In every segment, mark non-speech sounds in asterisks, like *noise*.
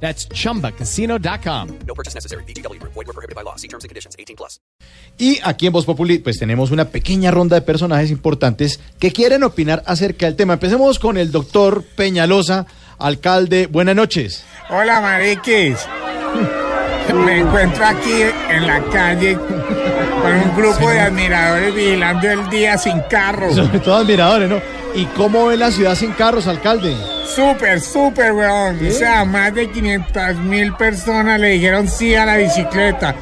That's chumbacasino.com. No purchase necessary. BGW. Void were prohibited by law. See terms and conditions. 18 plus. Y aquí en Voz Populi, pues tenemos una pequeña ronda de personajes importantes que quieren opinar acerca del tema. Empecemos con el doctor Peñalosa, alcalde. Buenas noches. Hola, mariquis. Me encuentro aquí en la calle con un grupo de admiradores vigilando el día sin carro. Sobre todo admiradores, ¿no? ¿Y cómo ve la ciudad sin carros, alcalde? Súper, súper, weón. O sea, más de 500 mil personas le dijeron sí a la bicicleta.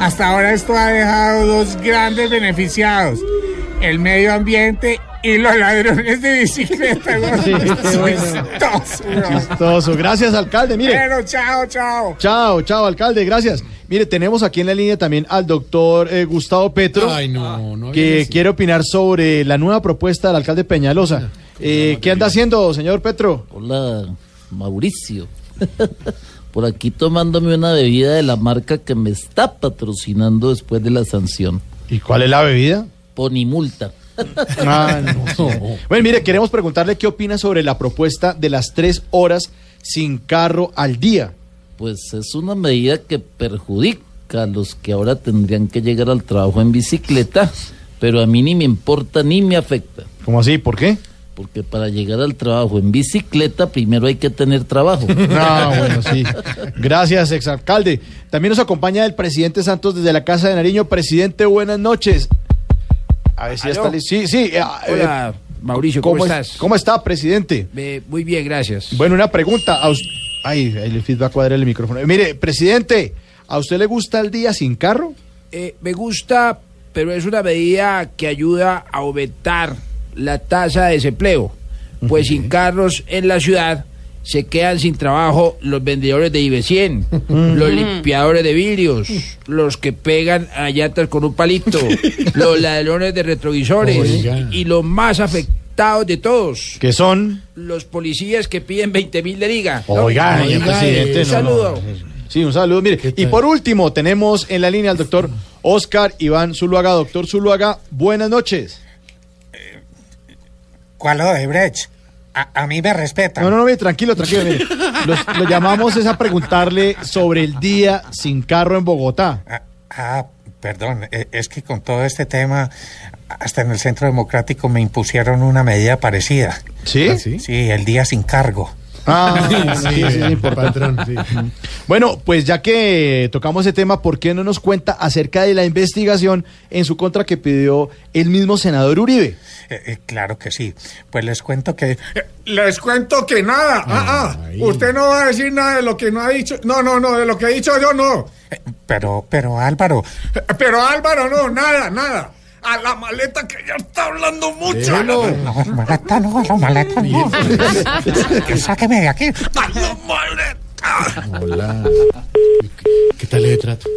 Hasta ahora esto ha dejado dos grandes beneficiados. El medio ambiente y los ladrones de bicicleta. Sí, bueno. Chistoso. Gracias, alcalde. Mire. Bueno, chao, chao. Chao, chao, alcalde, gracias. Mire, tenemos aquí en la línea también al doctor eh, Gustavo Petro, Ay, no, no. que quiere opinar sobre la nueva propuesta del alcalde Peñalosa. Eh, ¿Qué anda haciendo, señor Petro? Hola, Mauricio. *laughs* Por aquí tomándome una bebida de la marca que me está patrocinando después de la sanción. ¿Y cuál es la bebida? Ponimulta. *laughs* Ah, no. Bueno, mire, queremos preguntarle qué opina sobre la propuesta de las tres horas sin carro al día. Pues es una medida que perjudica a los que ahora tendrían que llegar al trabajo en bicicleta, pero a mí ni me importa ni me afecta. ¿Cómo así? ¿Por qué? Porque para llegar al trabajo en bicicleta primero hay que tener trabajo. *laughs* Ah, bueno, sí. Gracias, exalcalde. También nos acompaña el presidente Santos desde la Casa de Nariño. Presidente, buenas noches. A ver si ya ¿Aló? está listo. Sí, sí. eh, Hola, eh, Mauricio, ¿cómo, es- estás? ¿Cómo está, presidente? Eh, muy bien, gracias. Bueno, una pregunta. A us- Ay, el feed va a cuadrar el micrófono. Eh, Mire, presidente, ¿a usted le gusta el día sin carro? Eh, me gusta, pero es una medida que ayuda a aumentar la tasa de desempleo. Pues sin carros en la ciudad se quedan sin trabajo los vendedores de IB100, los limpiadores de vidrios, los que pegan a llantas con un palito, *laughs* los ladrones de retrovisores Oiga. y los más afectados de todos, Que son. los policías que piden 20 mil de liga. Oiga, presidente. un no, saludo. no. Sí, un saludo. Mire, y por último, tenemos en la línea al doctor Oscar Iván Zuluaga. Doctor Zuluaga, buenas noches. ¿Cuál de Brecht? A, a mí me respetan. No, no, no, mire, tranquilo, tranquilo. Mire. Los- lo llamamos es a preguntarle sobre el día sin carro en Bogotá. Ah, ah, perdón, eh, es que con todo este tema, hasta en el Centro Democrático me impusieron una medida parecida. ¿Sí? ¿Ah, sí? Sí, el día sin cargo. Ah, *laughs* sí, sí, eh, importante. patrón, sí. Bueno, pues ya que tocamos ese tema, ¿por qué no nos cuenta acerca de la investigación en su contra que pidió el mismo senador Uribe? Eh, eh, claro que sí. Pues les cuento que... les cuento que nada. Ah, ah. Usted no va a decir nada de lo que no ha dicho. No, no, no, de lo que he dicho yo no. Pero, pero Álvaro. Pero Álvaro, no, nada, nada. A la maleta que ya está hablando mucho. Déjelo. No, maleta no, la maleta no. Que Sáqueme de aquí. A la Hola. ¿Qué tal le trato?